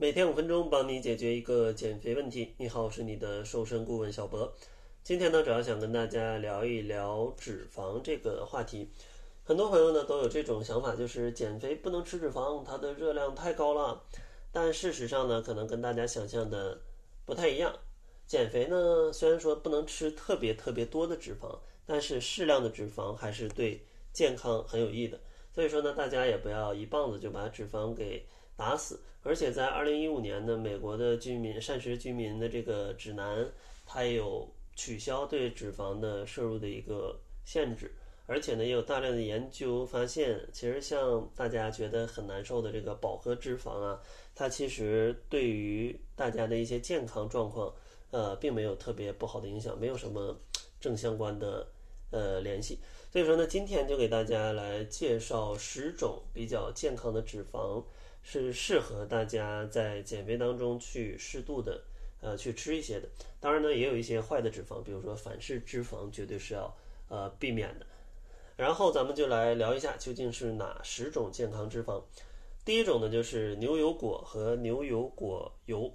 每天五分钟，帮你解决一个减肥问题。你好，我是你的瘦身顾问小博。今天呢，主要想跟大家聊一聊脂肪这个话题。很多朋友呢都有这种想法，就是减肥不能吃脂肪，它的热量太高了。但事实上呢，可能跟大家想象的不太一样。减肥呢，虽然说不能吃特别特别多的脂肪，但是适量的脂肪还是对健康很有益的。所以说呢，大家也不要一棒子就把脂肪给打死。而且在二零一五年呢，美国的居民膳食居民的这个指南，它有取消对脂肪的摄入的一个限制。而且呢，也有大量的研究发现，其实像大家觉得很难受的这个饱和脂肪啊，它其实对于大家的一些健康状况。呃，并没有特别不好的影响，没有什么正相关的呃联系。所以说呢，今天就给大家来介绍十种比较健康的脂肪，是适合大家在减肥当中去适度的呃去吃一些的。当然呢，也有一些坏的脂肪，比如说反式脂肪，绝对是要呃避免的。然后咱们就来聊一下究竟是哪十种健康脂肪。第一种呢，就是牛油果和牛油果油。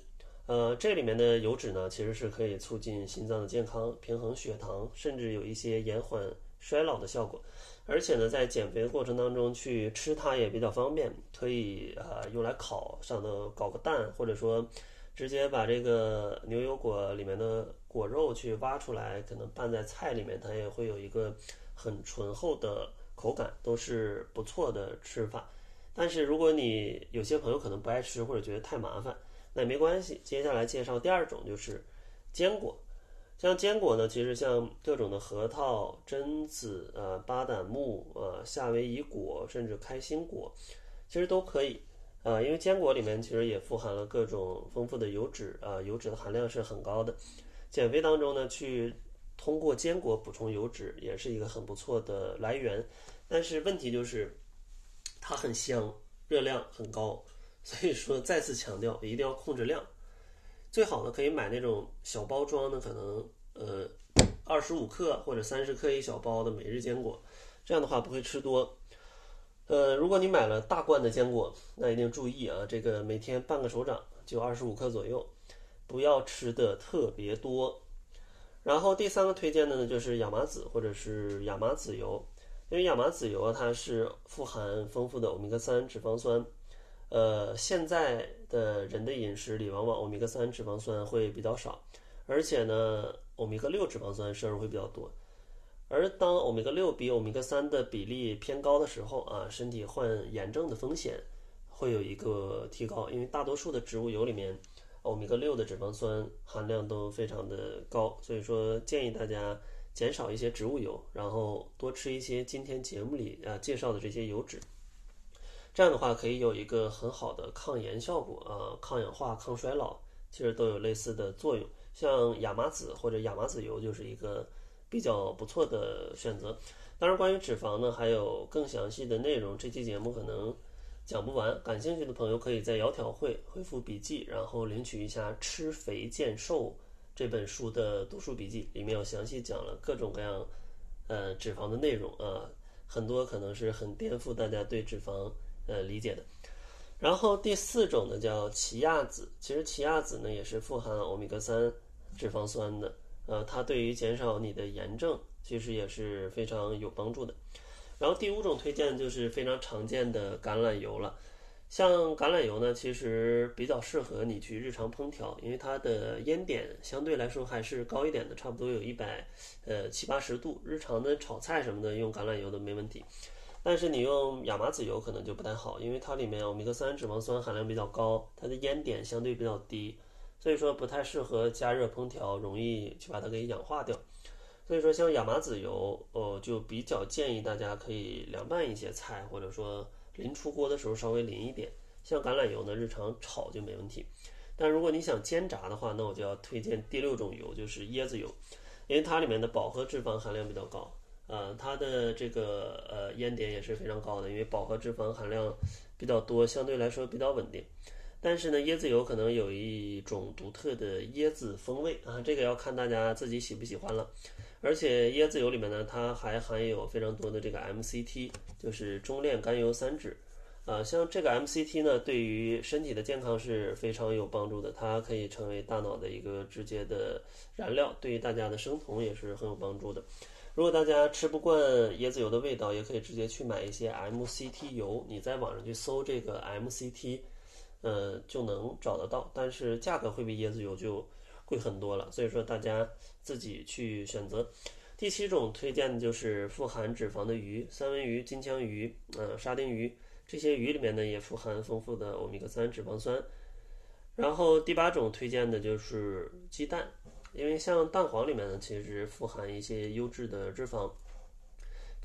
呃，这里面的油脂呢，其实是可以促进心脏的健康、平衡血糖，甚至有一些延缓衰老的效果。而且呢，在减肥的过程当中去吃它也比较方便，可以呃用来烤，上头搞个蛋，或者说直接把这个牛油果里面的果肉去挖出来，可能拌在菜里面，它也会有一个很醇厚的口感，都是不错的吃法。但是如果你有些朋友可能不爱吃，或者觉得太麻烦。那也没关系，接下来介绍第二种就是坚果，像坚果呢，其实像各种的核桃、榛子、呃巴旦木、呃夏威夷果，甚至开心果，其实都可以，啊，因为坚果里面其实也富含了各种丰富的油脂，啊，油脂的含量是很高的。减肥当中呢，去通过坚果补充油脂也是一个很不错的来源，但是问题就是它很香，热量很高。所以说，再次强调，一定要控制量。最好呢，可以买那种小包装的，可能呃二十五克或者三十克一小包的每日坚果，这样的话不会吃多。呃，如果你买了大罐的坚果，那一定注意啊，这个每天半个手掌就二十五克左右，不要吃的特别多。然后第三个推荐的呢，就是亚麻籽或者是亚麻籽油，因为亚麻籽油啊，它是富含丰富的欧米伽三脂肪酸。呃，现在的人的饮食里，往往欧米伽三脂肪酸会比较少，而且呢，欧米伽六脂肪酸摄入会比较多。而当欧米伽六比欧米伽三的比例偏高的时候啊，身体患炎症的风险会有一个提高，因为大多数的植物油里面，欧米伽六的脂肪酸含量都非常的高，所以说建议大家减少一些植物油，然后多吃一些今天节目里啊介绍的这些油脂。这样的话可以有一个很好的抗炎效果啊，抗氧化、抗衰老，其实都有类似的作用。像亚麻籽或者亚麻籽油就是一个比较不错的选择。当然，关于脂肪呢，还有更详细的内容，这期节目可能讲不完。感兴趣的朋友可以在窈窕会回复笔记，然后领取一下《吃肥见瘦》这本书的读书笔记，里面有详细讲了各种各样呃脂肪的内容啊，很多可能是很颠覆大家对脂肪。呃，理解的。然后第四种呢叫奇亚籽，其实奇亚籽呢也是富含欧米伽三脂肪酸的，呃，它对于减少你的炎症其实也是非常有帮助的。然后第五种推荐就是非常常见的橄榄油了，像橄榄油呢，其实比较适合你去日常烹调，因为它的烟点相对来说还是高一点的，差不多有一百呃七八十度，日常的炒菜什么的用橄榄油都没问题。但是你用亚麻籽油可能就不太好，因为它里面欧米伽三脂肪酸含量比较高，它的烟点相对比较低，所以说不太适合加热烹调，容易去把它给氧化掉。所以说像亚麻籽油，哦，就比较建议大家可以凉拌一些菜，或者说临出锅的时候稍微淋一点。像橄榄油呢，日常炒就没问题。但如果你想煎炸的话，那我就要推荐第六种油，就是椰子油，因为它里面的饱和脂肪含量比较高。呃，它的这个呃烟点也是非常高的，因为饱和脂肪含量比较多，相对来说比较稳定。但是呢，椰子油可能有一种独特的椰子风味啊，这个要看大家自己喜不喜欢了。而且椰子油里面呢，它还含有非常多的这个 MCT，就是中链甘油三酯，啊，像这个 MCT 呢，对于身体的健康是非常有帮助的，它可以成为大脑的一个直接的燃料，对于大家的生酮也是很有帮助的。如果大家吃不惯椰子油的味道，也可以直接去买一些 MCT 油，你在网上去搜这个 MCT，呃，就能找得到，但是价格会比椰子油就贵很多了，所以说大家自己去选择。第七种推荐的就是富含脂肪的鱼，三文鱼、金枪鱼、呃沙丁鱼。这些鱼里面呢也富含丰富的欧米伽三脂肪酸，然后第八种推荐的就是鸡蛋，因为像蛋黄里面呢其实富含一些优质的脂肪，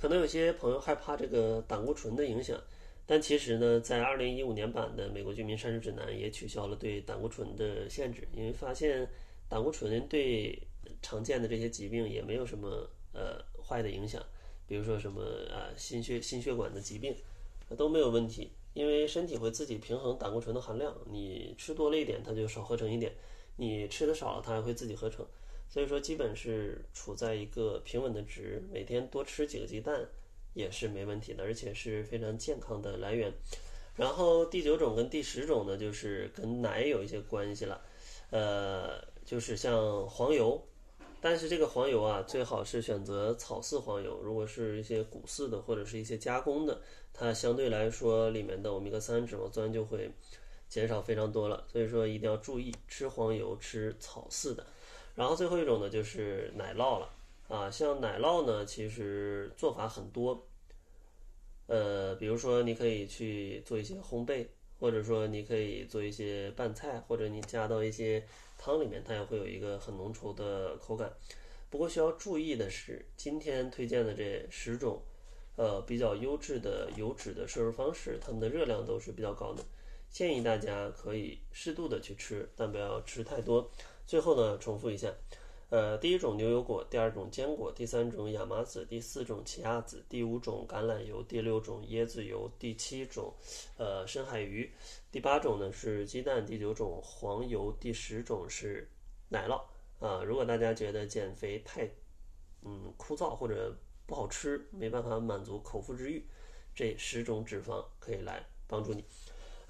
可能有些朋友害怕这个胆固醇的影响，但其实呢在二零一五年版的美国居民膳食指南也取消了对胆固醇的限制，因为发现胆固醇对常见的这些疾病也没有什么呃坏的影响，比如说什么啊心血心血管的疾病。都没有问题，因为身体会自己平衡胆固醇的含量。你吃多了一点，它就少合成一点；你吃的少了，它还会自己合成。所以说，基本是处在一个平稳的值。每天多吃几个鸡蛋也是没问题的，而且是非常健康的来源。然后第九种跟第十种呢，就是跟奶有一些关系了。呃，就是像黄油。但是这个黄油啊，最好是选择草饲黄油。如果是一些谷饲的或者是一些加工的，它相对来说里面的欧米伽三脂肪酸就会减少非常多了。所以说一定要注意吃黄油，吃草饲的。然后最后一种呢，就是奶酪了啊。像奶酪呢，其实做法很多。呃，比如说你可以去做一些烘焙，或者说你可以做一些拌菜，或者你加到一些。汤里面它也会有一个很浓稠的口感，不过需要注意的是，今天推荐的这十种，呃，比较优质的油脂的摄入方式，它们的热量都是比较高的，建议大家可以适度的去吃，但不要吃太多。最后呢，重复一下。呃，第一种牛油果，第二种坚果，第三种亚麻籽，第四种奇亚籽，第五种橄榄油，第六种椰子油，第七种，呃，深海鱼，第八种呢是鸡蛋，第九种黄油，第十种是奶酪。啊，如果大家觉得减肥太，嗯，枯燥或者不好吃，没办法满足口腹之欲，这十种脂肪可以来帮助你。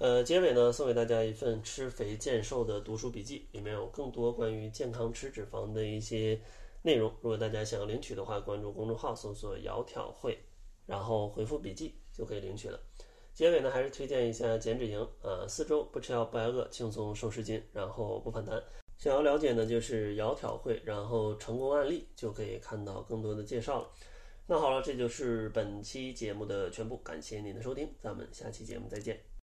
呃，结尾呢，送给大家一份吃肥健瘦的读书笔记，里面有更多关于健康吃脂肪的一些内容。如果大家想要领取的话，关注公众号搜索“窈窕会”，然后回复“笔记”就可以领取了。结尾呢，还是推荐一下减脂营啊，四周不吃药不挨饿，轻松瘦十斤，然后不反弹。想要了解呢，就是窈窕会，然后成功案例就可以看到更多的介绍了。那好了，这就是本期节目的全部，感谢您的收听，咱们下期节目再见。